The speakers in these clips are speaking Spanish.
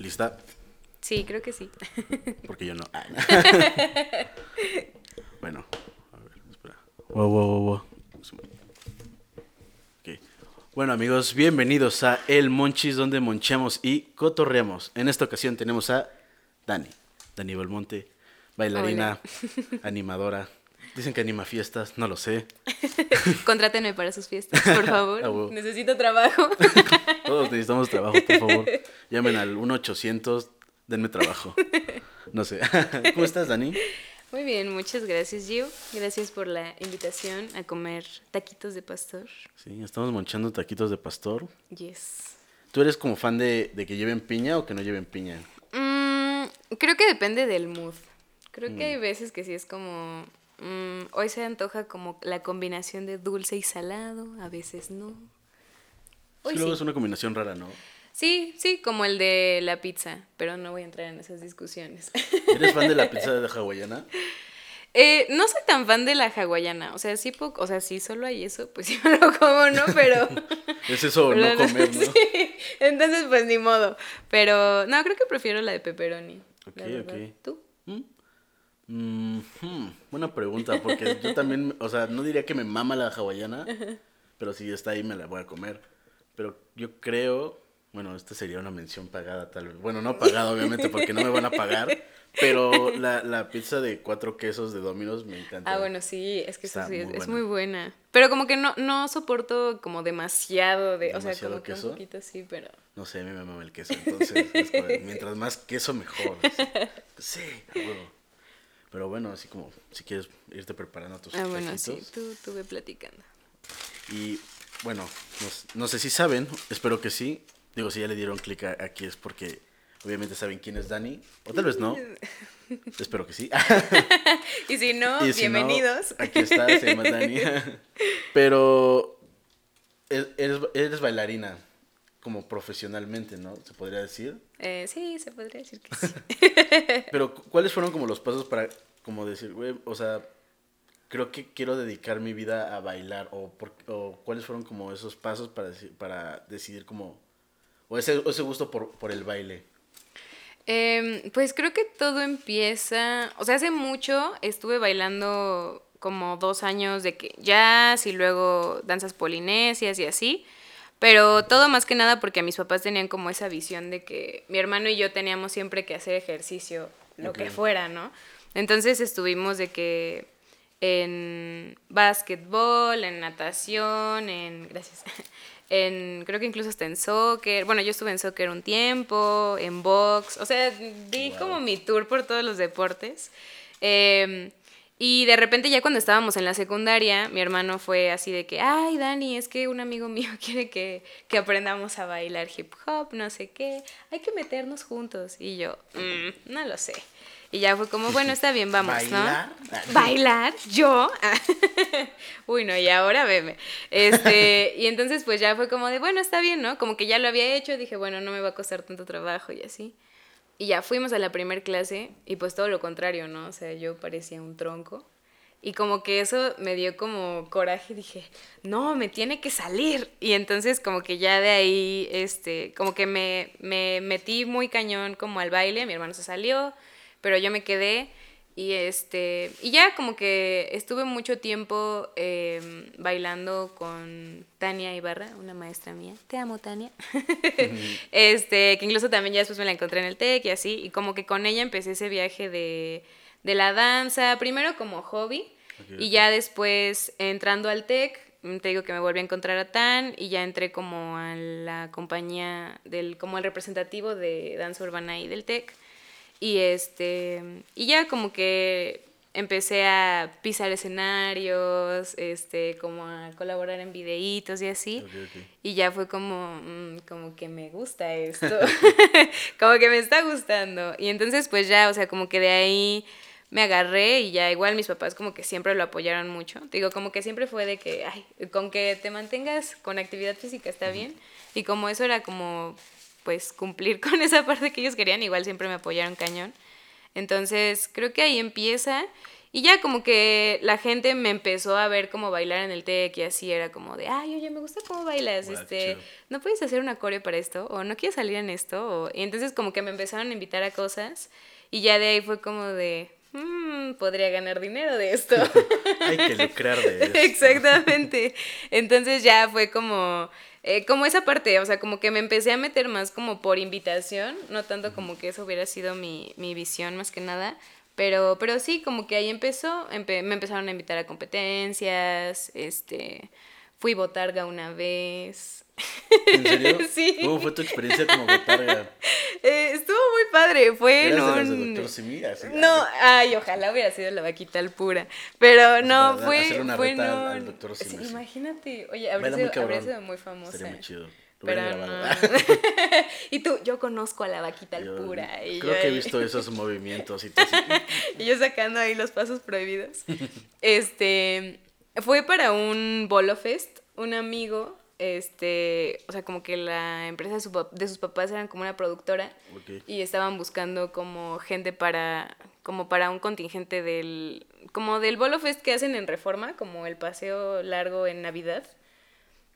¿Lista? Sí, creo que sí. Porque yo no. Ah, bueno, a ver, espera. Wow, wow, wow, wow. Ok. Bueno, amigos, bienvenidos a El Monchis, donde monchamos y cotorreamos. En esta ocasión tenemos a Dani. Dani Belmonte, bailarina, animadora. Dicen que anima fiestas, no lo sé. Contrátenme para sus fiestas, por favor. Ah. Necesito trabajo. Todos necesitamos trabajo, por favor. Llamen al 1-800, denme trabajo. No sé. ¿Cómo estás, Dani? Muy bien, muchas gracias, Gio. Gracias por la invitación a comer taquitos de pastor. Sí, estamos monchando taquitos de pastor. Yes. ¿Tú eres como fan de, de que lleven piña o que no lleven piña? Mm, creo que depende del mood. Creo que hay Mm. veces que sí es como. Mm, hoy se antoja como la combinación de dulce y salado, a veces no. Hoy Sí, luego sí. es una combinación rara, ¿no? Sí, sí, como el de la pizza, pero no voy a entrar en esas discusiones. ¿Eres fan de la pizza de hawaiana? Eh, no soy tan fan de la hawaiana, o sea, sí, o sea, sí solo hay eso, pues sí me lo como, ¿no? Pero... Es eso no comer, ¿no? Sí, entonces pues ni modo, pero no, creo que prefiero la de pepperoni. la Ok, ok. ¿Tú? Mm, hmm, buena pregunta, porque yo también, o sea, no diría que me mama la hawaiana, pero si está ahí me la voy a comer. Pero yo creo, bueno, esta sería una mención pagada tal vez. Bueno, no pagada obviamente porque no me van a pagar, pero la, la pizza de cuatro quesos de Domino's me encanta. Ah, bueno, sí, es que eso sí, es, muy es buena. muy buena. Pero como que no, no soporto como demasiado de, o sea, ¿Demasiado como que queso? un poquito sí, pero... No sé, a mí me mama el queso, entonces mientras más queso mejor. así. Sí, a huevo. Pero bueno, así como si quieres irte preparando tus Ah, bueno, sí, tú, tú ve platicando. Y bueno, no, sé si saben, espero que sí. Digo, si ya le dieron clic aquí es porque obviamente saben quién es Dani, o tal vez no. espero que sí. Y si no, Y si no, bienvenidos. aquí está, se llama Dani. Pero e- eres, eres bailarina, como profesionalmente, ¿no? Se podría decir. Eh, sí, se podría decir que sí. Pero, cu- ¿cuáles fueron como los pasos para, como decir, güey, o sea, creo que quiero dedicar mi vida a bailar? O, por- o cuáles fueron como esos pasos para, deci- para decidir como, o ese, ese gusto por, por el baile? Em, pues creo que todo empieza, o sea, hace mucho estuve bailando como dos años de que jazz y luego danzas polinesias y así, pero todo más que nada porque mis papás tenían como esa visión de que mi hermano y yo teníamos siempre que hacer ejercicio, lo que fuera, ¿no? Entonces estuvimos de que en básquetbol, en natación, en gracias. En creo que incluso hasta en soccer. Bueno, yo estuve en soccer un tiempo, en box, o sea, di Wow. como mi tour por todos los deportes. Em, y de repente ya cuando estábamos en la secundaria, mi hermano fue así de que, ay, Dani, es que un amigo mío quiere que, que aprendamos a bailar hip hop, no sé qué, hay que meternos juntos. Y yo, "Mm, no lo sé. Y ya fue como, bueno, está bien, vamos, ¿Bailar? ¿no? ¿Bailar? ¿Yo? Uy, no, y ahora veme. Este, y entonces pues ya fue como de, bueno, está bien, ¿no? Como que ya lo había hecho, dije, bueno, no me va a costar tanto trabajo y así. Y ya fuimos a la primer clase y pues todo lo contrario, ¿no? O sea, yo parecía un tronco. Y como que eso me dio como coraje, dije, no, me tiene que salir. Y entonces como que ya de ahí, este, como que me, me metí muy cañón como al baile, mi hermano se salió, pero yo me quedé y este, y ya como que estuve mucho tiempo eh, bailando con Tania Ibarra, una maestra mía. Te amo, Tania. este, que incluso también ya después me la encontré en el TEC y así, y como que con ella empecé ese viaje de, de la danza, primero como hobby, y ya después entrando al TEC, mm, te digo que me volví a encontrar a Tan y ya entré como a la compañía del, como el representativo de danza urbana ahí del TEC. Y este, y ya como que empecé a pisar escenarios, este, como a colaborar en videitos y así. Y ya fue como, mm, como que me gusta esto, como que me está gustando. Y entonces pues ya, o sea, como que de ahí me agarré y ya igual mis papás como que siempre lo apoyaron mucho. Te Digo, como que siempre fue de que, ay, con que te mantengas con actividad física está bien. Y como eso era como, pues, cumplir con esa parte que ellos querían, igual siempre me apoyaron cañón. Entonces, creo que ahí empieza Y ya como que la gente me empezó a ver como bailar en el TEC y así era como de, ay, oye, me gusta cómo bailas, este. ¿no puedes hacer una coreo para esto? ¿O no quieres salir en esto? O- Y entonces como que me empezaron a invitar a cosas y ya de ahí fue como de, "Mm, podría ganar dinero de esto. Hay que lucrar de esto. Exactamente. Entonces ya fue como, eh, como esa parte, o sea, como que me empecé a meter más como por invitación, no tanto como que eso hubiera sido mi, mi visión más que nada. Pero, pero sí, como que ahí empezó, empe- me empezaron a invitar a competencias, este, fui botarga una vez. ¿En serio? Sí. ¿Cómo fue tu experiencia como botarga? Eh, estuvo muy padre, fue en ¿Eras de de un... Doctor Simi? Así, No, ay, ojalá hubiera sido la vaquita al pura. Pero no, para fue. hacerle una fue reta en al- Dr. Sí, Simi, sí. imagínate. Oye, habría sido, muy habría sido muy famosa. Estaría muy chido. Pero no. y tú, yo conozco a la vaquita al pura. Y creo yo que he visto esos movimientos y todo así. y yo sacando ahí los pasos prohibidos. Este, fue para un Bolo Fest, un amigo, este, o sea, como que la empresa de, su de sus papás eran como una productora y estaban buscando como gente para, como para un contingente del, como del Bolo Fest que hacen en Reforma, como el paseo largo en Navidad.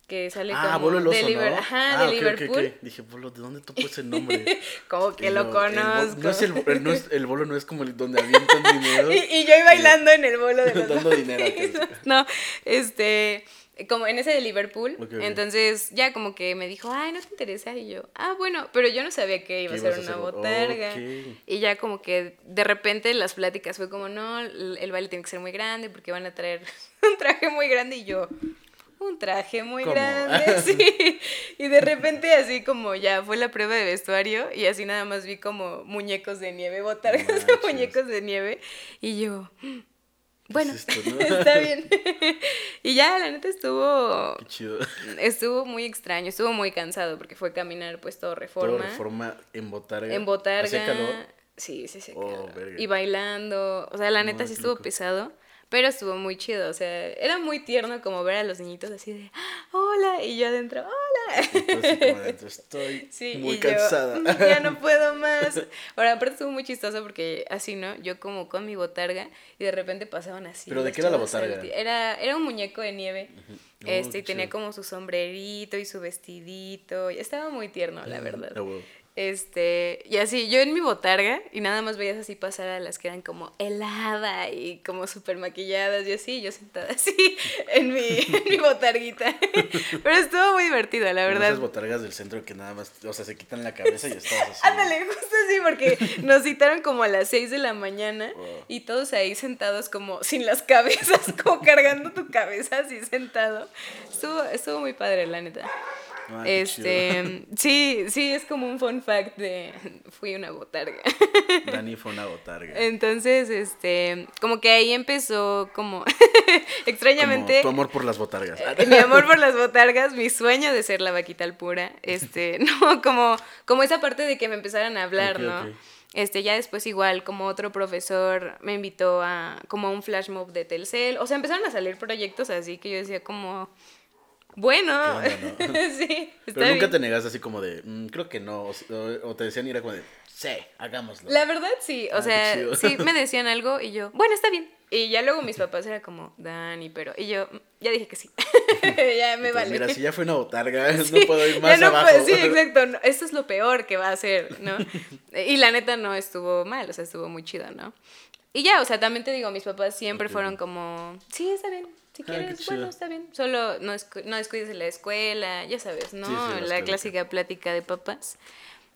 Que sale Ah, como Bolo el de oso, Liber- ¿no? Ajá, ah, de ok, ok, Liverpool. Dije, Bolo, ¿de dónde topó ese nombre? Como que lo conozco. no es el, el- no es- el bolo no es como el donde avientan dinero. Y, y yo ahí bailando en el bolo de los Dando dinero No, este, como en ese de Liverpool. Entonces ya como que me dijo, ay, ¿no te interesa? Y yo, ah, bueno, pero yo no sabía que iba a ser una hacer- botarga. Y ya como que de repente las pláticas fue como, no, el baile tiene que ser muy grande porque van a traer un traje muy grande. Y yo, un traje muy ¿Cómo? grande, sí. Y de repente así como ya fue la prueba de vestuario y así nada más vi como muñecos de nieve, botargas de muñecos de nieve. Y yo, "Mm, bueno, es esto, no? está bien. y ya, la neta estuvo, Qué chido. estuvo muy extraño, estuvo muy cansado porque fue caminar pues todo Todo reforma. reforma en botarga. En botarga. ¿Hacía calor? Sí, sí, sí. Oh. Y bailando. O sea, la neta No, sí estuvo loco. pesado. Pero estuvo muy chido. O sea, era muy tierno como ver a los niñitos así de hola. Y yo adentro, hola. Entonces, como adentro, estoy Sí, muy yo, cansada. ya no puedo más. Ahora, aparte estuvo muy chistoso porque así, ¿no? Yo como con mi botarga y de repente pasaban así. ¿Pero de qué era la botarga? Era, era un muñeco de nieve. Oh, Este, y qué tenía chido. como su sombrerito y su vestidito. Y estaba muy tierno, la verdad. Ah, huevo. Este, y así, yo en mi botarga, y nada más veías así pasar a las que eran como helada y como súper maquilladas y así, yo sentada así en mi, en mi botarguita. Pero estuvo muy divertido, la verdad. Esas botargas del centro que nada más, o sea, se quitan la cabeza y estás así. Ándale, justo así, porque nos citaron como a las 6 de la mañana Wow. y todos ahí sentados como sin las cabezas, como cargando tu cabeza así sentado. Estuvo, estuvo muy padre, la neta. Ah, este, sí, sí, es como un fun fact de fui una botarga. Dani fue una botarga. Entonces, este, como que ahí empezó como Como extrañamente tu amor por las botargas. eh, mi amor por las botargas, mi sueño de ser la vaquita al pura, este, no, como, como esa parte de que me empezaran a hablar, ¿no? Este, ya después igual, como otro profesor me invitó a, como a un flash mob de Telcel, o sea, empezaron a salir proyectos así que yo decía como, bueno, ¿Qué onda, sí, está Pero nunca bien. te negaste así como de, "Mm, creo que no. O, o te decían y era como de, sí, hagámoslo. La verdad sí, o Ah, sea, sí me decían algo y yo, bueno, está bien. Y ya luego mis papás era como, Dani, pero. Y yo, "Mm, ya dije que sí. ya me Entonces, vale. Mira, si ya fue una botarga, Sí, no puedo ir más no abajo. sí, exacto. no, esto es lo peor que va a ser, ¿no? y la neta no estuvo mal, o sea, estuvo muy chido, ¿no? Y ya, o sea, también te digo, mis papás siempre fueron como, sí, está bien. Si Ah, quieres, bueno, está bien. Solo no, no descuides en la escuela, ya sabes, ¿no? Sí, sí, la clásica plática de papás.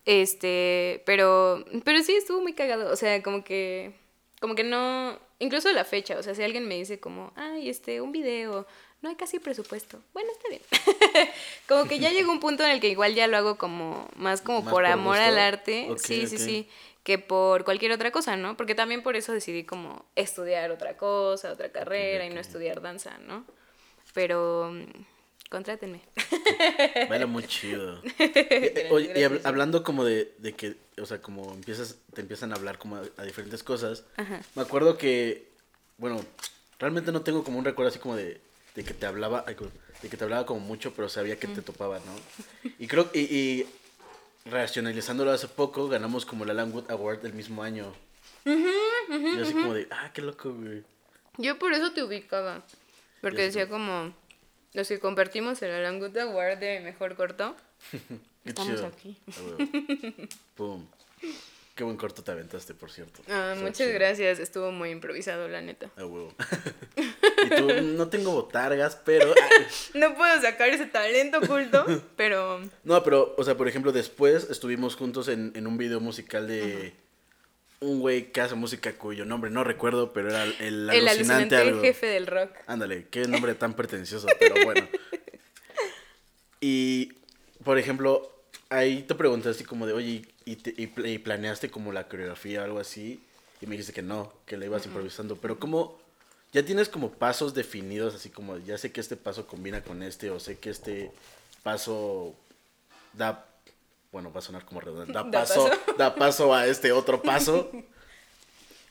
Este, pero, pero sí estuvo muy cagado, o sea, como que, como que no, incluso la fecha, o sea, si alguien me dice como, ay, este, un video, no hay casi presupuesto, bueno, está bien. como que ya llegó un punto en el que igual ya lo hago como, más como ¿Más por, por amor al arte, sí, sí, sí, que por cualquier otra cosa, ¿no? Porque también por eso decidí como estudiar otra cosa, otra carrera y no estudiar danza, ¿no? Pero, mm, contrátenme. Baila muy chido. Y- Oye, y hab- hablando como de, de que, o sea, como empiezas, te empiezan a hablar como a, a diferentes cosas. Ajá. Me acuerdo que, bueno, realmente no tengo como un recuerdo así como de, de que te hablaba, de que te hablaba como mucho, pero sabía que te topaba, ¿no? Y creo, y, y racionalizándolo hace poco, ganamos como el Alan Wood Award del mismo año. Y así como de, ah, qué loco, güey. Yo por eso te ubicaba. Porque Yo decía como, los que compartimos el Arangut Award de Mejor Corto. Estamos aquí. Pum. Qué buen corto te aventaste, por cierto. Ah, muchas gracias, estuvo muy improvisado, la neta. A huevo. y tú, no tengo botargas, pero... No puedo sacar ese talento oculto, pero... No, pero, o sea, por ejemplo, después estuvimos juntos en, en un video musical de un güey que hace música cuyo nombre no recuerdo, pero era el, El alucinante, alucinante algo. jefe del rock. Ándale, qué nombre tan pretencioso, pero bueno. Y, por ejemplo, ahí te pregunté así como de, oye, ¿y, te- y pl- y planeaste como la coreografía o algo así? Y me dijiste que no, que la ibas improvisando. Pero como, ya tienes como pasos definidos, así como, ya sé que este paso combina con este, o sé que este paso da, bueno, va a sonar como redundante, da, Da paso, paso. da paso a este otro paso.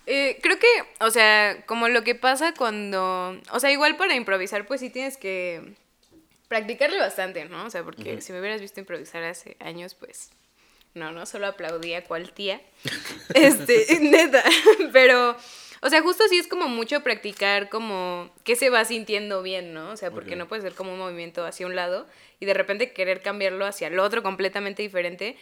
Eh, creo que, o sea, como lo que pasa cuando, o sea, igual para improvisar, pues sí tienes que practicarle bastante, ¿no? O sea, porque si me hubieras visto improvisar hace años, pues, no, no solo aplaudía cual tía, este, neta, pero, o sea, justo sí es como mucho practicar como qué se va sintiendo bien, ¿no? O sea, porque no puede ser como un movimiento hacia un lado y de repente querer cambiarlo hacia el otro completamente diferente,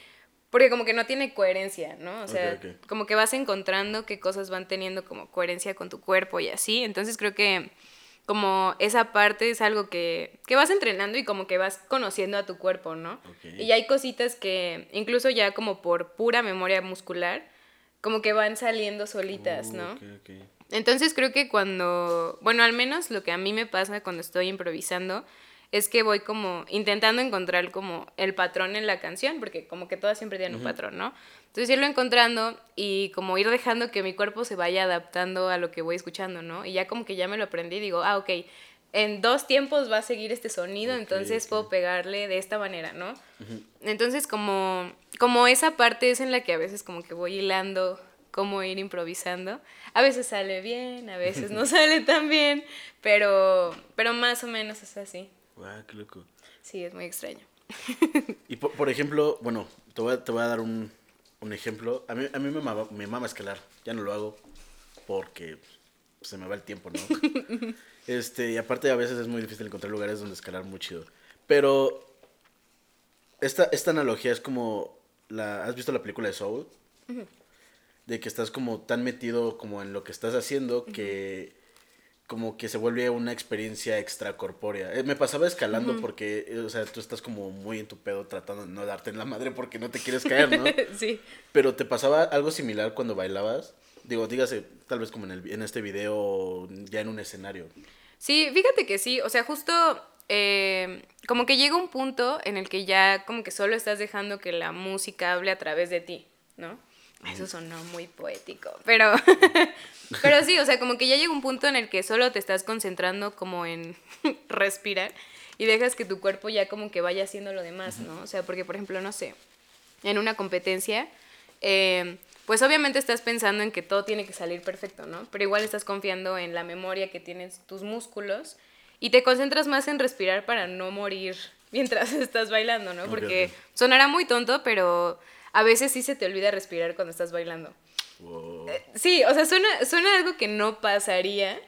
porque como que no tiene coherencia, ¿no? O sea, como que vas encontrando qué cosas van teniendo como coherencia con tu cuerpo y así. Entonces creo que como esa parte es algo que, que vas entrenando y como que vas conociendo a tu cuerpo, ¿no? Y hay cositas que incluso ya como por pura memoria muscular, como que van saliendo solitas, Uh, ¿no? ok, ok. Entonces creo que cuando, bueno, al menos lo que a mí me pasa cuando estoy improvisando es que voy como intentando encontrar como el patrón en la canción, porque como que todas siempre tienen un patrón, ¿no? Entonces irlo encontrando y como ir dejando que mi cuerpo se vaya adaptando a lo que voy escuchando, ¿no? Y ya como que ya me lo aprendí, digo, ah, ok, en dos tiempos va a seguir este sonido, entonces puedo pegarle de esta manera, ¿no? Entonces como, como esa parte es en la que a veces como que voy hilando cómo ir improvisando. A veces sale bien, a veces no sale tan bien, pero, pero más o menos es así. Guau, qué loco. Sí, es muy extraño. Y por, por ejemplo, bueno, te voy a, te voy a dar un, un ejemplo. A mí, a mí me, mama, me mama escalar. Ya no lo hago porque se me va el tiempo, ¿no? este, y aparte a veces es muy difícil encontrar lugares donde escalar muy chido. Pero esta, esta analogía es como la ¿has visto la película de Soul? De que estás como tan metido como en lo que estás haciendo que como que se vuelve una experiencia extracorpórea. Eh, me pasaba escalando porque, eh, o sea, tú estás como muy en tu pedo tratando de no darte en la madre porque no te quieres caer, ¿no? sí. Pero te pasaba algo similar cuando bailabas. Digo, dígase, tal vez como en, el, en este video, ya en un escenario. Sí, fíjate que sí, o sea, justo eh, como que llega un punto en el que ya como que solo estás dejando que la música hable a través de ti, ¿no? Eso sonó muy poético, pero, pero sí, o sea, como que ya llega un punto en el que solo te estás concentrando como en respirar y dejas que tu cuerpo ya como que vaya haciendo lo demás, ¿no? O sea, porque por ejemplo, no sé, en una competencia, eh, pues obviamente estás pensando en que todo tiene que salir perfecto, ¿no? Pero igual estás confiando en la memoria que tienes tus músculos y te concentras más en respirar para no morir mientras estás bailando, ¿no? Porque sonará muy tonto, pero a veces sí se te olvida respirar cuando estás bailando. Wow. Sí, o sea, suena, suena algo que no pasaría,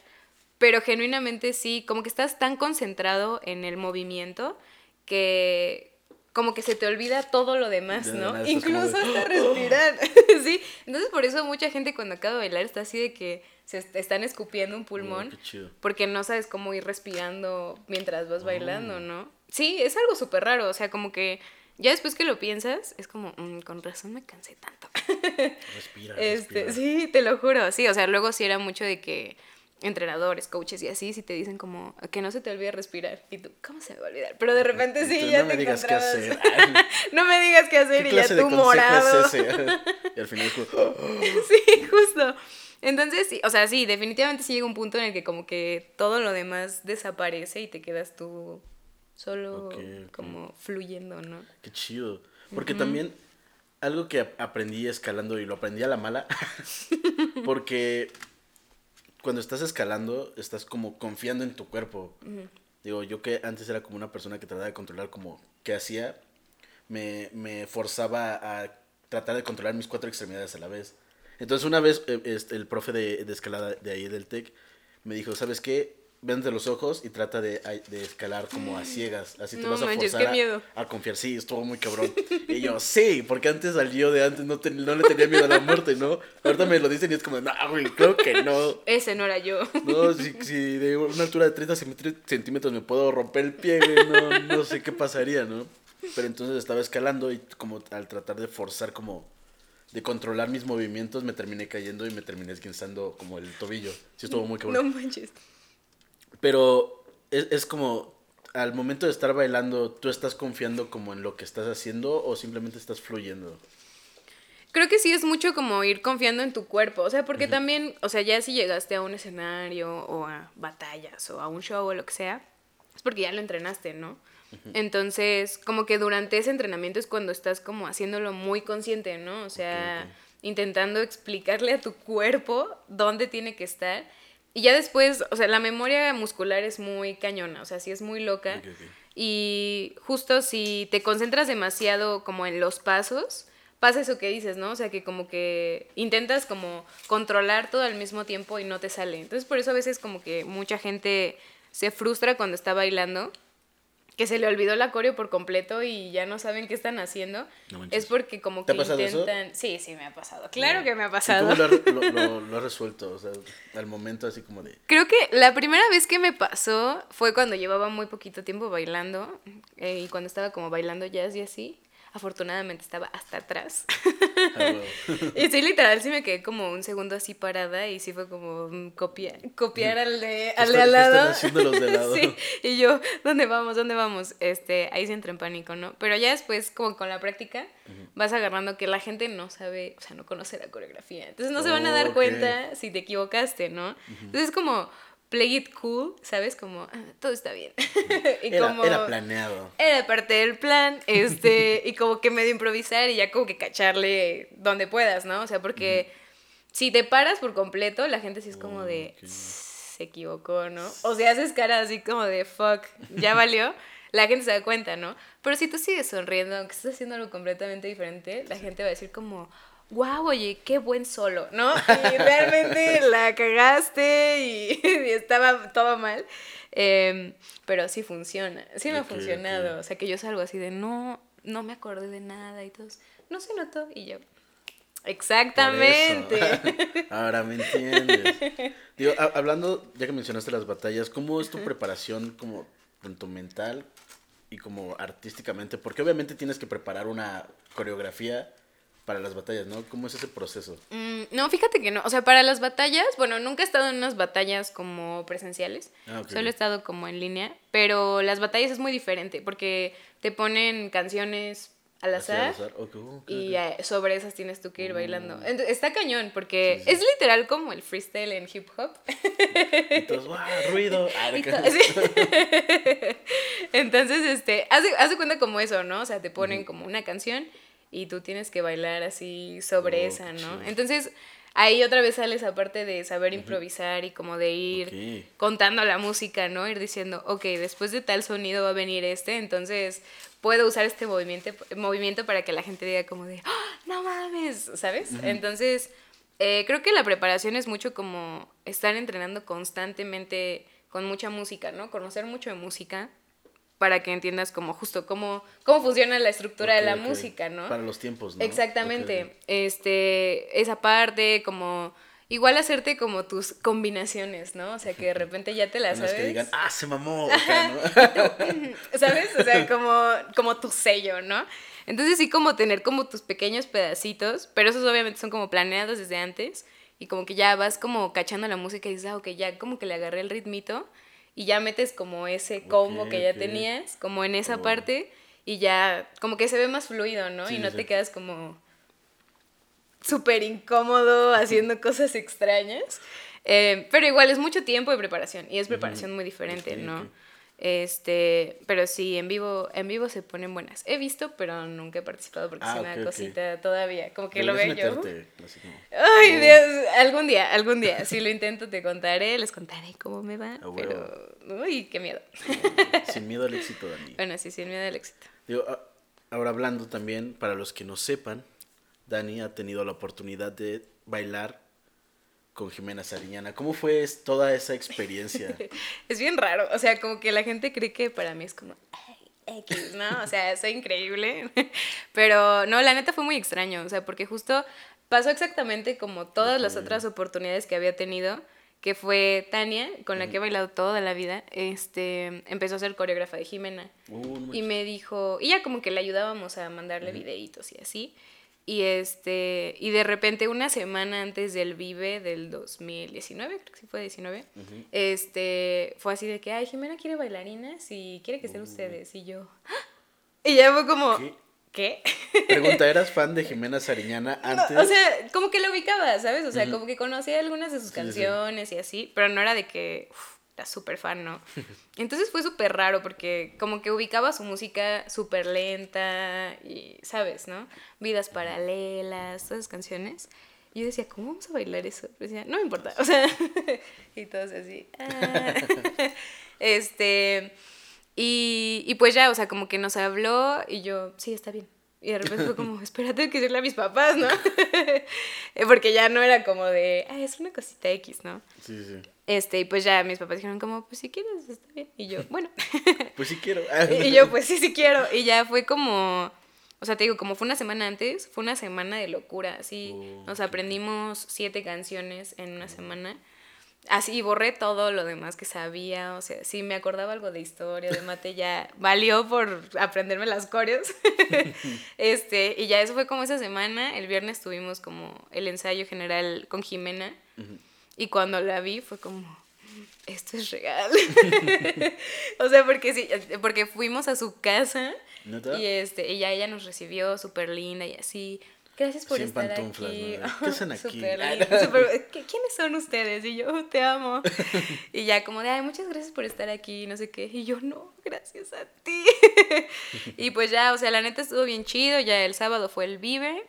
pero genuinamente sí, como que estás tan concentrado en el movimiento que como que se te olvida todo lo demás, ¿no? Incluso de, hasta respirar, sí. Entonces por eso mucha gente cuando acaba de bailar está así de que se est- están escupiendo un pulmón. Oh. Porque no sabes cómo ir respirando mientras Oh. vas bailando, ¿no? Sí, es algo súper raro, o sea, como que ya después que lo piensas, es como, "Mm, con razón me cansé tanto. Respira, Este, respira. sí, te lo juro, sí, o sea, luego sí era mucho de que entrenadores, coaches y así, si te dicen como que no se te olvide respirar y tú, ¿cómo se me va a olvidar? Pero de repente sí, Tú ya no te me digas qué hacer. Ay, no me digas qué hacer ¿Qué y ya clase de tú consejo morado. es ese? Y al final como, sí, justo. Entonces, sí, o sea, sí, definitivamente sí llega un punto en el que como que todo lo demás desaparece y te quedas tú solo como fluyendo, ¿no? Qué chido. Porque también algo que ap- aprendí escalando y lo aprendí a la mala, porque cuando estás escalando estás como confiando en tu cuerpo. Digo, yo que antes era como una persona que trataba de controlar como qué hacía, me, me forzaba a tratar de controlar mis cuatro extremidades a la vez. Entonces una vez eh, este, el profe de, de escalada de ahí del TEC me dijo, ¿sabes qué? Vende los ojos y trata de, de escalar como a ciegas. Así te No vas a manches, forzar qué miedo. a, a confiar. Sí, estuvo muy cabrón. Y yo, sí, porque antes al yo de antes no, te- no le tenía miedo a la muerte, ¿no? Ahorita me lo dicen y es como, no, güey, creo que no. Ese no era yo. No, si, si de una altura de 30 centímetros- me puedo romper el pie, no, no sé qué pasaría, ¿no? Pero entonces estaba escalando y como al tratar de forzar como de controlar mis movimientos me terminé cayendo y me terminé esguinzando como el tobillo. Sí estuvo muy No cabrón. manches. Pero es, es como al momento de estar bailando, ¿tú estás confiando como en lo que estás haciendo o simplemente estás fluyendo? Creo que sí es mucho como ir confiando en tu cuerpo, o sea, porque también, o sea, ya si llegaste a un escenario o a batallas o a un show o lo que sea, es porque ya lo entrenaste, ¿no? Entonces, como que durante ese entrenamiento es cuando estás como haciéndolo muy consciente, ¿no? O sea, intentando explicarle a tu cuerpo dónde tiene que estar. Y ya después, o sea, la memoria muscular es muy cañona, o sea, sí es muy loca. Y justo si te concentras demasiado como en los pasos, pasa eso que dices, ¿no? O sea, que como que intentas como controlar todo al mismo tiempo y no te sale. Entonces, por eso a veces como que mucha gente se frustra cuando está bailando, que se le olvidó la coreo por completo y ya no saben qué están haciendo. No es porque como ¿Te que ha pasado eso? intentan... Sí, sí, me ha pasado. Claro que me ha ¿Y pasado. cómo lo, lo- lo- lo has resuelto? O sea, al momento así como de... Creo que la primera vez que me pasó fue cuando llevaba muy poquito tiempo bailando eh, y cuando estaba como bailando jazz y así. Afortunadamente estaba hasta atrás. ah, y sí, literal, sí me quedé como un segundo así parada y sí fue como mm, copiar, copiar al de, al de al lado. haciendo los de lado? sí, y yo, ¿dónde vamos? ¿Dónde vamos? Este, ahí sí entré en pánico, ¿no? Pero ya después, como con la práctica, vas agarrando que la gente no sabe, o sea, no conoce la coreografía. Entonces no se van a dar Ok. cuenta si te equivocaste, ¿no? Entonces es como play it cool, ¿sabes? Como ah, todo está bien. y Era, como era planeado. era parte del plan, este, y como que medio improvisar y ya como que cacharle donde puedas, ¿no? O sea, porque si te paras por completo, la gente sí es como de se equivocó, ¿no? O si haces cara así como de fuck, ya valió, la gente se da cuenta, ¿no? Pero si tú sigues sonriendo, aunque estés haciendo algo completamente diferente, la gente va a decir como wow, oye, qué buen solo, ¿no? Y realmente la cagaste y, y estaba todo mal. Em, pero sí funciona, sí me ha funcionado. O sea, que yo salgo así de no, no me acordé de nada y todos, no se notó. Y yo, exactamente. Ahora me entiendes. Digo, ha- hablando, ya que mencionaste las batallas, ¿cómo es tu preparación como tanto mental y como artísticamente? Porque obviamente tienes que preparar una coreografía para las batallas, ¿no? ¿Cómo es ese proceso? Mm, no, fíjate que no. O sea, para las batallas, bueno, nunca he estado en unas batallas como presenciales. Ah. Solo he estado como en línea. Pero las batallas es muy diferente porque te ponen canciones al Así al azar. azar. Y eh, sobre esas tienes tú que ir bailando. Mm. Está cañón, porque Sí, sí. es literal como el freestyle en hip hop. Todos, ¡guau! ¡Ruido! Ah, to- sí. Entonces, este, haz de, haz de cuenta como eso, ¿no? O sea, te ponen como una canción y tú tienes que bailar así sobre Oh, esa, ¿no? chido. Entonces, ahí otra vez sale esa parte de saber improvisar y como de ir contando la música, ¿no? Ir diciendo, ok, después de tal sonido va a venir este, entonces puedo usar este movimiento, movimiento para que la gente diga como de, "¡Ah, no mames, ¿sabes? Entonces, eh, creo que la preparación es mucho como estar entrenando constantemente con mucha música, ¿no? Conocer mucho de música para que entiendas como justo cómo, cómo funciona la estructura de la música, ¿no? Para los tiempos, ¿no? Exactamente. Este, esa parte, como. Igual hacerte como tus combinaciones, ¿no? O sea, que de repente ya te las sabes. que digan, ¡ah, se mamó! Acá, ¿no? ¿Sabes? O sea, como, como tu sello, ¿no? Entonces sí como tener como tus pequeños pedacitos, pero esos obviamente son como planeados desde antes y como que ya vas como cachando la música y dices, ah, ok, ya como que le agarré el ritmito y ya metes como ese combo que ya tenías, como en esa Oh. parte y ya como que se ve más fluido, ¿no? Sí, y no sí. te quedas como súper incómodo haciendo cosas extrañas. Eh, pero igual es mucho tiempo de preparación y es preparación muy diferente, ¿no? Este, pero sí, en vivo, en vivo se ponen buenas. He visto, pero nunca he participado porque Ah, da ok. cosita todavía. Como que lo veo yo. meterte, así como, Ay, Oh. Dios, algún día, algún día. Si lo intento, te contaré, les contaré cómo me va. Pero, uy, qué miedo. Sin miedo al éxito, Dani. Bueno, sí, sin miedo al éxito. Digo, a- ahora hablando también, para los que no sepan, Dani ha tenido la oportunidad de bailar con Jimena Sariñana. ¿Cómo fue es- toda esa experiencia? Es bien raro, o sea, como que la gente cree que para mí es como, ay, X, ¿no? O sea, soy increíble. Pero no, la neta fue muy extraño, o sea, porque justo pasó exactamente como todas las otras oportunidades que había tenido, que fue Tania, con la que he bailado toda la vida, este, empezó a ser coreógrafa de Jimena. Uh, no Y me dijo, y ya como que le ayudábamos a mandarle videitos y así. Y este, y de repente una semana antes del Vive del 2019, creo que sí fue 19, este, fue así de que, ay, Jimena quiere bailarinas y quiere que estén ustedes. Y yo, ¡ah! y ya fue como, ¿Qué? ¿qué? Pregunta, ¿eras fan de Jimena Sariñana No, antes? o sea, como que lo ubicaba, ¿sabes? O sea, como que conocía algunas de sus Sí, sí. canciones y así, pero no era de que uf, era súper fan, ¿no? Entonces fue súper raro porque como que ubicaba su música súper lenta y, ¿sabes? ¿No? Vidas paralelas, todas esas canciones. Y yo decía, ¿cómo vamos a bailar eso? Pero decía, no me importa, o sea, y todos así. "Ah". este, y, y pues ya, o sea, como que nos habló y yo, sí, está bien. Y de repente fue como, espérate que decirle a mis papás, ¿no? Porque ya no era como de, ah, es una cosita X, ¿no? Sí, sí. Este, y pues ya mis papás dijeron como, pues si quieres, está bien. Y yo, bueno. Pues sí quiero. y yo, pues sí, sí quiero. Y ya fue como, o sea, te digo, como fue una semana antes, fue una semana de locura, así. Oh, Nos aprendimos siete canciones en una semana. Así borré todo lo demás que sabía, o sea, si me acordaba algo de historia, de mate, ya valió por aprenderme las coreos. este, y ya eso fue como esa semana, el viernes tuvimos como el ensayo general con Jimena, y cuando la vi fue como, esto es real. o sea, porque sí, porque fuimos a su casa y este, ella, ella nos recibió súper linda y así. Gracias por Sí, en estar pantuflas, aquí. ¿no? ¿Qué hacen aquí? Súper linda, súper- ¿Qué- ¿Quiénes son ustedes? Y yo, "Oh, te amo. y ya como de, ay, muchas gracias por estar aquí, no sé qué. Y yo, no, gracias a ti. y pues ya, o sea, la neta estuvo bien chido. Ya el sábado fue el Vive.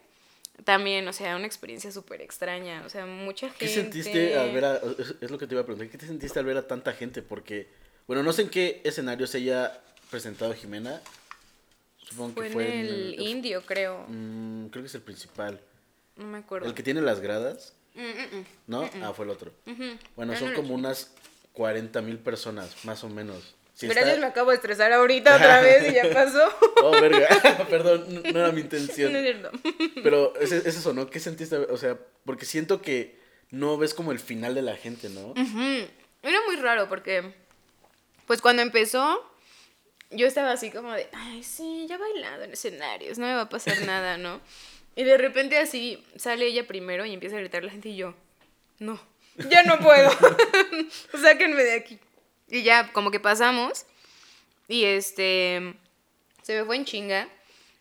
También, o sea, una experiencia súper extraña. O sea, mucha gente. ¿Qué sentiste al ver a... Es, lo que te iba a preguntar. ¿Qué te sentiste al ver a tanta gente? Porque, bueno, no sé en qué escenario se haya presentado Jimena. Supongo Fue que en fue el indio, creo. Mm, creo que es el principal. No me acuerdo. El que tiene las gradas, Mm, mm. ¿no? Ah, fue el otro. Bueno, No, son como unas 40 mil personas, más o menos. Sí Gracias, me acabo de estresar ahorita otra vez y ya pasó. Oh, verga. Perdón, no, no era mi no intención. es cierto. Pero es, es eso, ¿no? ¿Qué sentiste? O sea, porque siento que no ves como el final de la gente, ¿no? Era muy raro porque, pues cuando empezó, yo estaba así como de, ay, sí, ya he bailado en escenarios, no me va a pasar nada, ¿no? Y de repente así sale ella primero y empieza a gritar la gente y yo, no, ya no puedo, sáquenme de aquí. Y ya como que pasamos y este, se me fue en chinga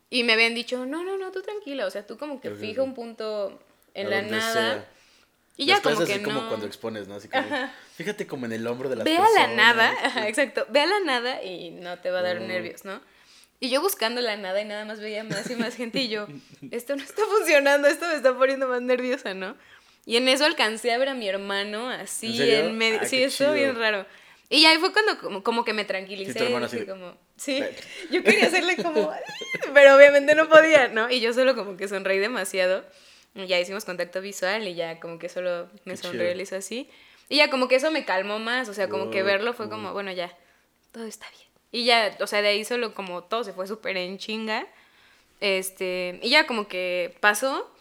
y me habían dicho, no, no, no, tú tranquila, o sea, tú como que fija un punto en A la nada. sea. Y ya Después como así que como no. cuando expones, ¿no? Así como, fíjate como en el hombro de las Ve a personas. la nada, ajá, exacto, ve a la nada y no te va a dar Mm. nervios, ¿no? Y yo buscando la nada y nada más veía más y más gente y yo, esto no está funcionando, esto me está poniendo más nerviosa, ¿no? Y en eso alcancé a ver a mi hermano así ¿En en, medio, Ay, sí, estuvo bien raro. Y ahí fue cuando como, como que me tranquilicé, Sí, así como, sí, yo quería hacerle como, pero obviamente no podía, ¿no? Y yo solo como que sonreí demasiado. Y ya hicimos contacto visual y ya como que solo me chido. y hizo así. Y ya como que eso me calmó más, o sea, como que verlo fue como, bueno, ya, todo está bien. Y ya, o sea, de ahí solo como todo se fue súper en chinga. Este, y ya como que pasó.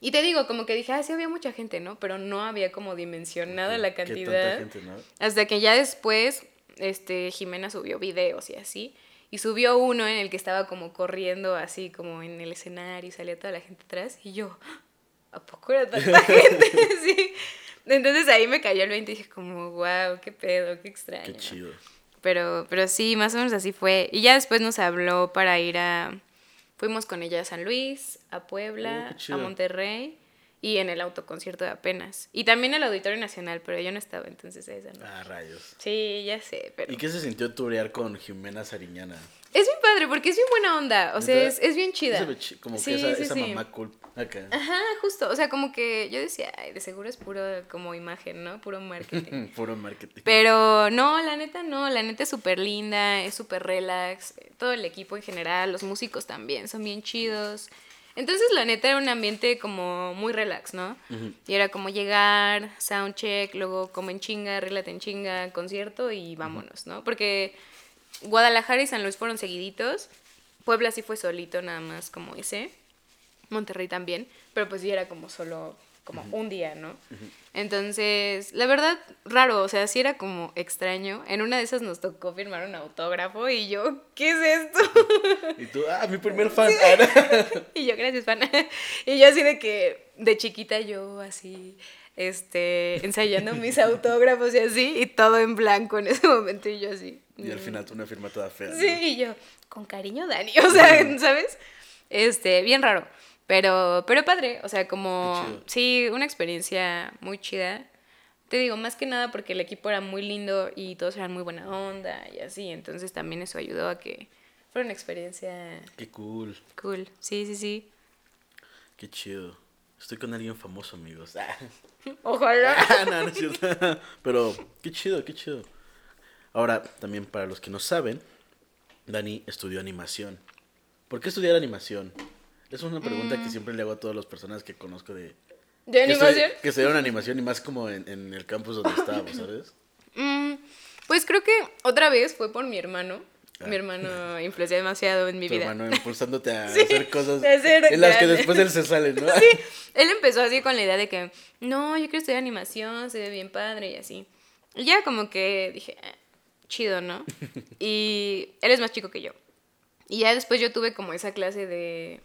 Y te digo, como que dije, ah, sí había mucha gente, ¿no? Pero no había como dimensionado la Qué tanta cantidad. gente, ¿no? Hasta que ya después, este, Jimena subió videos y así. Y subió uno en el que estaba como corriendo así como en el escenario y salía toda la gente atrás. Y yo, ¿a poco era tanta gente? sí. Entonces ahí me cayó el 20 y dije como, wow, qué pedo, qué extraño. Qué ¿no? chido. Pero, pero sí, más o menos así fue. Y ya después nos habló para ir a... Fuimos con ella a San Luis, a Oh, Puebla, qué a. Monterrey y en el autoconcierto de apenas. Y también el Auditorio Nacional, pero yo no estaba, entonces esa no. Ah, rayos. Sí, ya sé, pero... ¿Y qué se sintió turear con Jimena Sariñana? Es bien padre porque es bien buena onda, o sea, es, es bien chida. Chi- como Sí, que esa, sí, esa sí. mamá cool acá. Ajá, justo, o sea, como que yo decía, ay, de seguro es puro como imagen, ¿no? Puro marketing. Puro marketing. Pero no, la neta no, la neta es súper linda, es súper relax, todo el equipo en general, los músicos también son bien chidos. Entonces, la neta, era un ambiente como muy relax, ¿no? Y era como llegar, soundcheck, luego como en chinga, arréglate en chinga, concierto y vámonos, ¿no? Porque Guadalajara y San Luis fueron seguiditos. Puebla sí fue solito, nada más como ese. Monterrey también. Pero pues sí era como solo como un día, ¿no? Entonces, la verdad, raro, o sea, sí era como extraño. En una de esas nos tocó firmar un autógrafo y yo, ¿qué es esto? Y tú, ah, mi primer fan. y yo, gracias, fan. y yo así de que, de chiquita yo así, este, ensayando mis autógrafos y así, y todo en blanco en ese momento y yo así. Y al mm. final una firma toda fea. Sí, y yo, con cariño, Dani, o sea, ¿sabes? Este, bien raro. Pero, pero padre, o sea, como, sí, una experiencia muy chida. Te digo, más que nada porque el equipo era muy lindo y todos eran muy buena onda y así, entonces también eso ayudó a que fuera una experiencia... Qué cool. Cool, sí, sí, sí. Qué chido. Estoy con alguien famoso, amigos. Ojalá. Ah, no, no es cierto. Pero qué chido, qué chido. Ahora, también para los que no saben, Dani estudió animación. ¿Por qué estudiar animación? Es una pregunta que Mm. siempre le hago a todas las personas que conozco de... ¿De que animación? estudi- Que estudiaron animación y más como en, en el campus donde estábamos, ¿sabes? Mm, pues creo que otra vez fue por mi hermano. Ah. Mi hermano influenció demasiado en mi Tu vida. hermano impulsándote a Sí, hacer cosas hacer en las que después él se sale, ¿no? Sí, él empezó así con la idea de que, no, yo quiero estudiar animación, se ve bien padre y así. Y ya como que dije, "Ah, chido, ¿no? Y él es más chico que yo. Y ya después yo tuve como esa clase de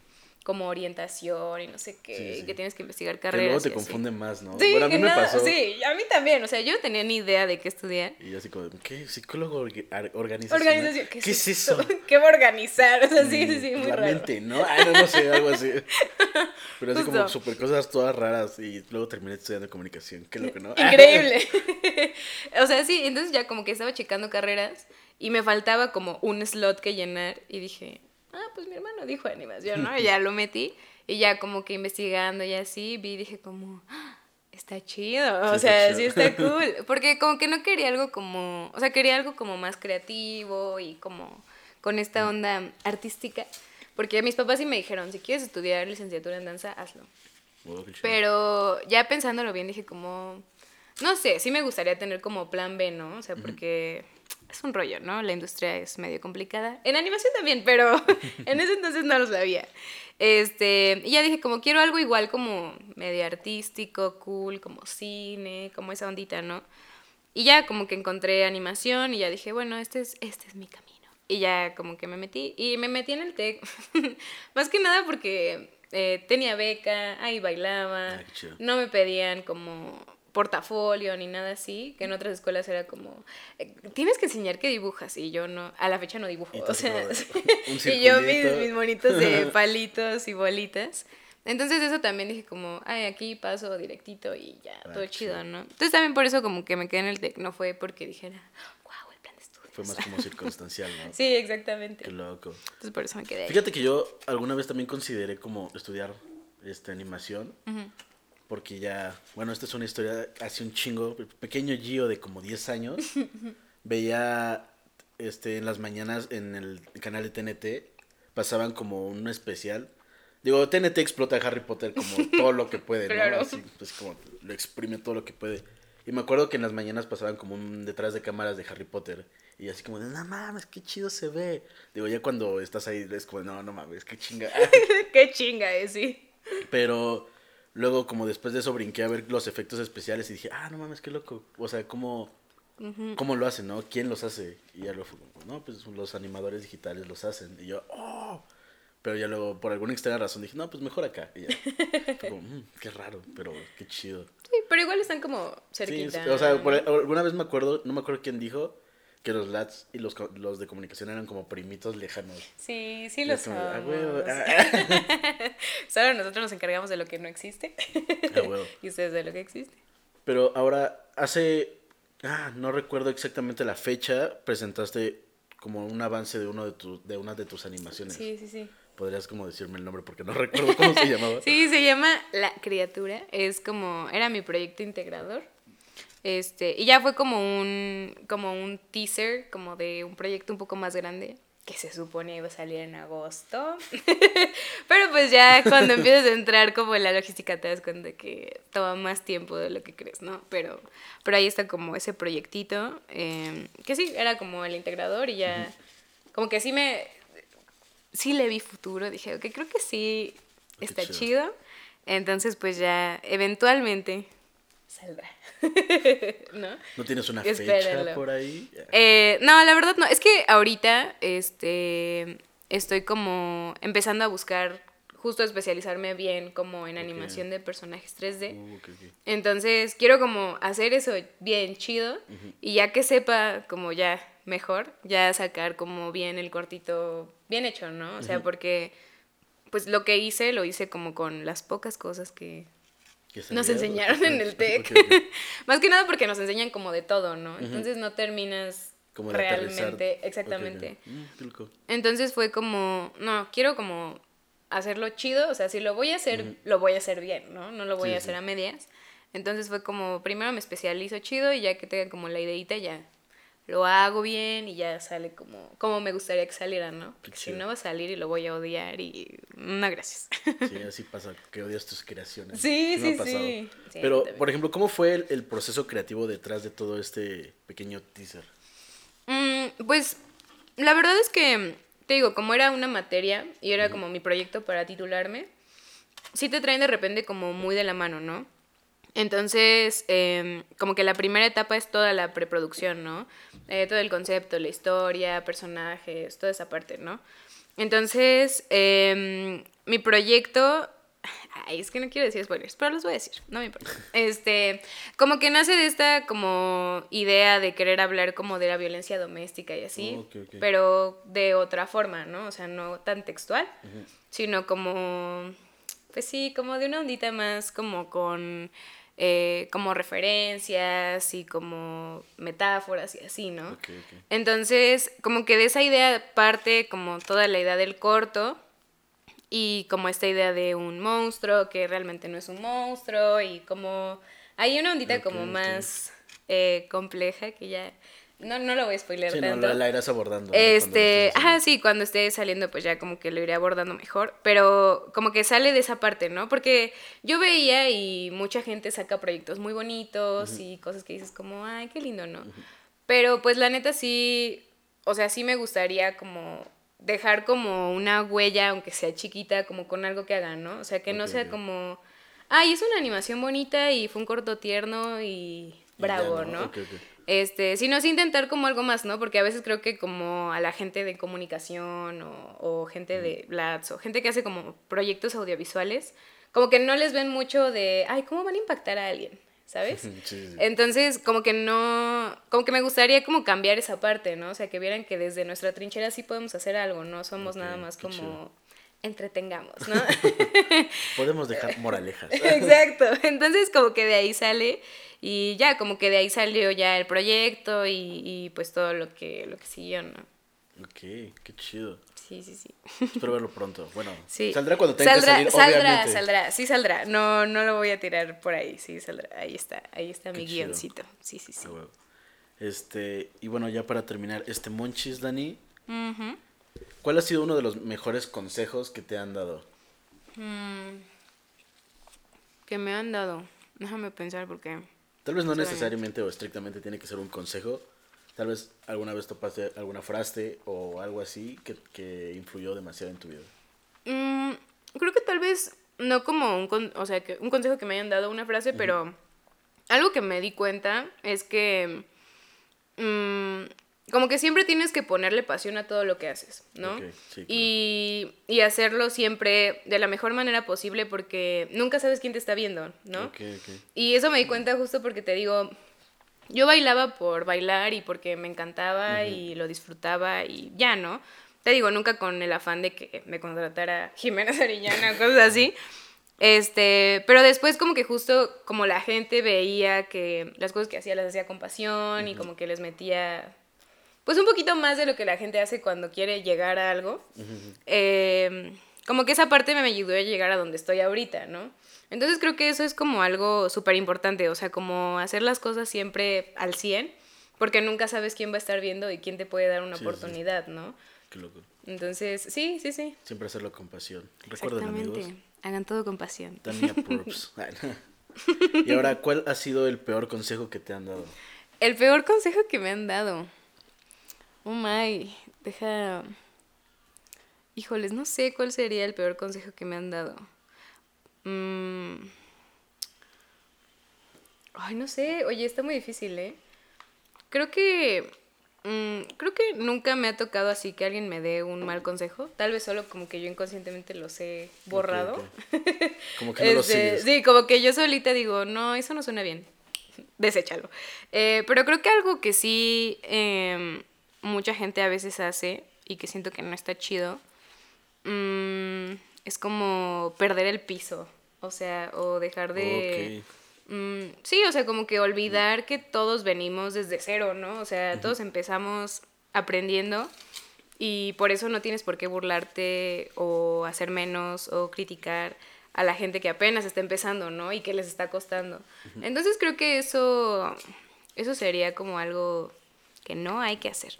como orientación y no sé qué, Sí, sí. que tienes que investigar Que carreras. luego te confunde más, ¿no? Sí, bueno, a mí que me nada- pasó. Sí, a mí también, o sea, yo no tenía ni idea de qué estudiar. Y yo así como, ¿qué? ¿Psicólogo organizacional? Organización, ¿qué, ¿Qué es eso? ¿Qué va a organizar? O sea, sí, sí, sí, muy la raro. mente, ¿no? Ah, no, no sé, algo así. Pero así como super cosas todas raras y luego terminé estudiando comunicación. Qué loco, ¿no? Increíble. o sea, sí, entonces ya como que estaba checando carreras y me faltaba como un slot que llenar y dije, ah, pues mi hermano dijo animación, ¿no? Y ya lo metí y ya como que investigando y así vi y dije como, "Ah, está chido, o Sí, está sea, chido. sí está cool, porque como que no quería algo como, o sea, quería algo como más creativo y como con esta onda artística, porque mis papás sí me dijeron, si quieres estudiar licenciatura en danza, hazlo. Oh. Pero ya pensándolo bien, dije como, no sé, sí me gustaría tener como plan B, ¿no? O sea, porque es un rollo, ¿no? La industria es medio complicada. En animación también, pero en ese entonces no lo sabía. Este, y ya dije como quiero algo igual como medio artístico, cool, como cine, como esa ondita, ¿no? Y ya como que encontré animación y ya dije, bueno, este es, este es mi camino. Y ya como que me metí. Y me metí en el TEC. Más que nada porque eh, tenía beca, ahí bailaba. Ah. No me pedían como portafolio ni nada así, que en otras escuelas era como, eh, tienes que enseñar que dibujas, y yo no, a la fecha no dibujo, o sea, sí. y yo mis, mis monitos de palitos y bolitas. Entonces eso también dije como, ay, aquí paso directito y ya, Ah, todo chido, chido. ¿no? Entonces también por eso como que me quedé en el TEC, no fue porque dijera, wow, el plan de estudios. Fue más como circunstancial, ¿no? Sí, exactamente. Qué loco. Entonces por eso me quedé ahí. Fíjate que yo alguna vez también consideré como estudiar este, animación. Porque ya, bueno, esta es una historia hace un chingo. Pequeño Gio de como 10 años veía este, en las mañanas en el canal de TNT, pasaban como un especial. Digo, TNT explota a Harry Potter como todo lo que puede, ¿no? Claro. Así, pues como lo exprime todo lo que puede. Y me acuerdo que en las mañanas pasaban como un detrás de cámaras de Harry Potter. Y así como de, no mames, qué chido se ve. Digo, ya cuando estás ahí es como, no, no mames, qué chinga. Qué chinga es, sí. Pero luego, como después de eso, brinqué a ver los efectos especiales y dije, ah, no mames, qué loco. O sea, ¿cómo, cómo lo hacen, no? ¿Quién los hace? Y ya lo fue como, no, pues los animadores digitales los hacen. Y yo, oh. Pero ya luego, por alguna extraña razón, dije, no, pues mejor acá. Y ya. Fue como, "Mm, qué raro, pero qué chido. Sí, pero igual están como Sí, cerquita. o sea, por- alguna vez me acuerdo, no me acuerdo quién dijo, que los LATs y los, los de comunicación eran como primitos lejanos. Sí, sí Y lo es como de, "Ah, ah". Solo nosotros nos encargamos de lo que no existe. Ah, y ustedes de lo que existe. Pero ahora, hace. Ah, no recuerdo exactamente la fecha. Presentaste como un avance de uno de tu, de una de tus animaciones. Sí, sí, sí. Podrías como decirme el nombre porque no recuerdo cómo se llamaba. Sí, se llama La Criatura. Es como, era mi proyecto integrador. Este, y ya fue como un, como un teaser, como de un proyecto un poco más grande. que se supone iba a salir en agosto. Pero pues ya cuando empiezas a entrar como en la logística te das cuenta que toma más tiempo de lo que crees, ¿no? Pero, pero ahí está como ese proyectito, em, que sí, era como el integrador y ya, como que sí me, sí le vi futuro, dije, ok, creo que sí está chido. Entonces pues ya eventualmente saldrá. ¿No? ¿No tienes una fecha por ahí? Eh, no, la verdad no. Es que ahorita este, estoy como empezando a buscar justo especializarme bien como en animación de personajes 3D. Uh, Entonces quiero como hacer eso bien chido y ya que sepa como ya mejor, ya sacar como bien el cortito bien hecho, ¿no? O sea, porque pues lo que hice lo hice como con las pocas cosas que nos enseñaron en el TEC. Más que nada porque nos enseñan como de todo, ¿no? Entonces no terminas como realmente, exactamente. Mm, Entonces fue como, no, quiero como hacerlo chido, o sea, si lo voy a hacer, lo voy a hacer bien, ¿no? No lo voy a hacer a medias. Entonces fue como, primero me especializo chido y ya que tenga como la ideita ya lo hago bien y ya sale como, como me gustaría que saliera, ¿no? Porque si no va a salir y lo voy a odiar y no, gracias. Sí, así pasa, que odias tus creaciones. Sí, sí, sí, Pero, por ejemplo, ¿cómo fue el, proceso creativo detrás de todo este pequeño teaser? Mm, pues, la verdad es que, te digo, como era una materia y era como mi proyecto para titularme, sí te traen de repente como muy de la mano, ¿no? Entonces, em, como que la primera etapa es toda la preproducción, ¿no? Eh, todo el concepto, la historia, personajes, toda esa parte, ¿no? Entonces, em, mi proyecto, ay, es que no quiero decir spoilers, pero los voy a decir, no me importa. Este, como que nace de esta como idea de querer hablar como de la violencia doméstica y así, oh, pero de otra forma, ¿no? O sea, no tan textual, sino como, pues sí, como de una ondita más como con eh, como referencias y como metáforas y así, ¿no? Entonces, como que de esa idea parte como toda la idea del corto y como esta idea de un monstruo que realmente no es un monstruo y como hay una ondita como más eh, compleja que ya no, no lo voy a spoiler sí, tanto. No, la irás abordando. Este, ajá, sí, cuando esté saliendo, pues ya como que lo iré abordando mejor. Pero como que sale de esa parte, ¿no? Porque yo veía y mucha gente saca proyectos muy bonitos y cosas que dices como, ay, qué lindo, ¿no? Pero pues la neta sí, o sea, sí me gustaría como dejar como una huella, aunque sea chiquita, como con algo que hagan, ¿no? O sea, que no sea como, ay, es una animación bonita y fue un corto tierno y bravo, ¿no? Este, sino es intentar como algo más, ¿no? Porque a veces creo que como a la gente de comunicación o, gente de Blats o gente que hace como proyectos audiovisuales, como que no les ven mucho de, ay, ¿cómo van a impactar a alguien? ¿Sabes? Entonces, como que no, como que me gustaría como cambiar esa parte, ¿no? O sea, que vieran que desde nuestra trinchera sí podemos hacer algo, no somos nada más como entretengamos, ¿no? podemos dejar moralejas. Exacto. Entonces, como que de ahí sale y ya, como que de ahí salió ya el proyecto y, y pues todo lo que, lo que siguió, ¿no? Ok, qué chido. Sí, sí, sí. Espero verlo pronto. Bueno, saldrá cuando tenga saldrá, que salir, saldrá, obviamente. Saldrá, sí saldrá. No, no lo voy a tirar por ahí, sí saldrá. Ahí está, ahí está mi guioncito. Sí, sí, sí. Este, y bueno, ya para terminar, este Monchis, Dani, ¿cuál ha sido uno de los mejores consejos que te han dado? Mm, que me han dado. Déjame pensar porque Tal vez no necesariamente o estrictamente tiene que ser un consejo. Tal vez alguna vez topaste alguna frase o algo así que, que influyó demasiado en tu vida. Mm, creo que tal vez no como un, o sea, que un consejo que me hayan dado una frase, pero algo que me di cuenta es que mm, como que siempre tienes que ponerle pasión a todo lo que haces, ¿no? y, y, hacerlo siempre de la mejor manera posible porque nunca sabes quién te está viendo, ¿no? y eso me di cuenta justo porque te digo, yo bailaba por bailar y porque me encantaba y lo disfrutaba y ya, ¿no? Te digo, nunca con el afán de que me contratara Jimena Sarillana o cosas así. Este, pero después como que justo como la gente veía que las cosas que hacía las hacía con pasión y como que les metía pues un poquito más de lo que la gente hace cuando quiere llegar a algo. Em, como que esa parte me ayudó a llegar a donde estoy ahorita, ¿no? Entonces creo que eso es como algo súper importante, o sea, como hacer las cosas siempre al 100, porque nunca sabes quién va a estar viendo y quién te puede dar una oportunidad, ¿no? Qué loco. Entonces, sí, sí, sí. Siempre hacerlo con pasión. Recuerden, amigos. Hagan todo con pasión. Tania Props. Y ahora, ¿cuál ha sido el peor consejo que te han dado? El peor consejo que me han dado. Oh my, deja. Híjoles, no sé cuál sería el peor consejo que me han dado. Mm. Ay, no sé. Oye, está muy difícil, ¿eh? Creo que. mm, creo que nunca me ha tocado así que alguien me dé un mal consejo. Tal vez solo como que yo inconscientemente los he borrado. Como que no lo Este, sigues. sí, como que yo solita digo, no, eso no suena bien. Deséchalo. Eh, pero creo que algo que sí em, mucha gente a veces hace y que siento que no está chido mm, es como perder el piso. O sea, o dejar de... Mm, sí, o sea, como que olvidar que todos venimos desde cero, ¿no? O sea, todos empezamos aprendiendo y por eso no tienes por qué burlarte o hacer menos o criticar a la gente que apenas está empezando, ¿no? Y que les está costando. Entonces creo que eso, eso sería como algo que no hay que hacer.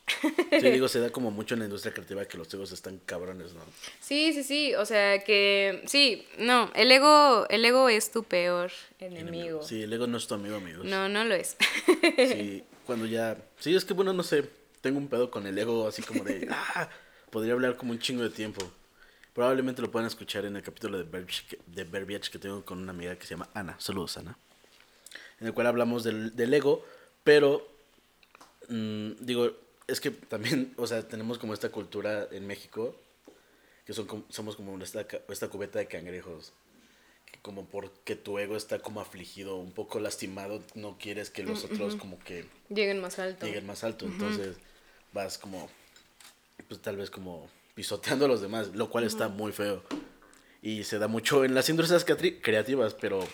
Sí, digo, se da como mucho en la industria creativa que los egos están cabrones, ¿no? Sí, sí, sí, o sea que sí, no, el ego, el ego es tu peor enemigo. Sí, el ego no es tu amigo, amigos. No, no lo es. Sí, cuando ya... Sí, es que bueno, no sé, tengo un pedo con el ego así como de... ah, podría hablar como un chingo de tiempo. Probablemente lo puedan escuchar en el capítulo de Verbiage que, de Verbiage que tengo con una amiga que se llama Ana. Saludos, Ana. En el cual hablamos del, del ego, pero... mm, digo, es que también, o sea, tenemos como esta cultura en México, que son, como- somos como esta, esta cubeta de cangrejos que como porque tu ego está como afligido, un poco lastimado, no quieres que los otros como que Lleguen más alto. lleguen más alto. Entonces vas como, pues tal vez como pisoteando a los demás, lo cual está muy feo. Y se da mucho en las industrias creati- creativas, pero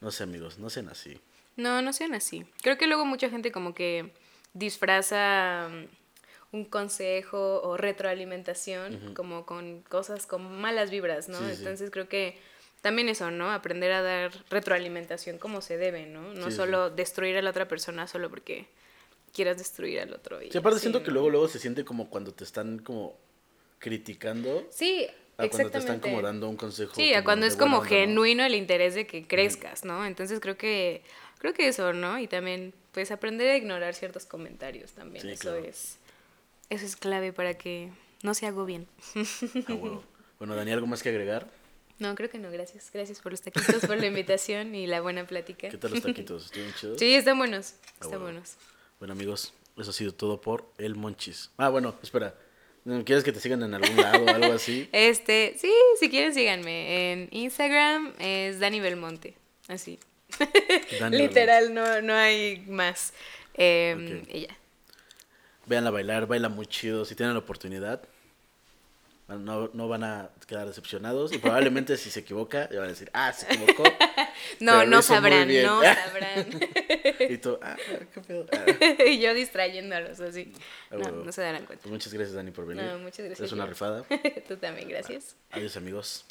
no sé amigos, no sean así. No, no sean así. Creo que luego mucha gente como que disfraza mm, un consejo o retroalimentación como con cosas con malas vibras, ¿no? Sí, sí. Entonces creo que también eso, ¿no? Aprender a dar retroalimentación como se debe, ¿no? No Sí, solo destruir a la otra persona solo porque quieras destruir al otro. y Sí, aparte así, siento que luego luego se siente como cuando te están como criticando Sí, a cuando te están como dando un consejo. Sí, a cuando es como genuino el interés de que crezcas, ¿no? Entonces creo que creo que eso, ¿no? Y también pues aprender a ignorar ciertos comentarios también. Sí, eso claro. es eso es clave para que no se bien. A huevo. Bueno, Dani, ¿algo más que agregar? No, creo que no, gracias. Gracias por los taquitos, por la invitación y la buena plática. ¿Qué tal los taquitos? ¿Estuvieron chidos? Sí, están buenos. Ah, Están huevo. buenos. Bueno, amigos, eso ha sido todo por el Monchis. Ah, bueno, espera. ¿Quieres que te sigan en algún lado o algo así? Este, sí, si quieren síganme. En Instagram es Dani Belmonte. Así. Literal, no, no hay más. Eh, Ok. Y ya. Véanla bailar, baila muy chido. Si tienen la oportunidad, no, no van a quedar decepcionados. Y probablemente si se equivoca, le van a decir, ah, se equivocó. No, no sabrán, no sabrán. y tú, ah, qué pedo. Ah. y yo distrayéndolos así. Ah, No, se darán cuenta. Pues muchas gracias, Dani, por venir. No, muchas gracias. Es una rifada. Tú también, gracias. Adiós, amigos.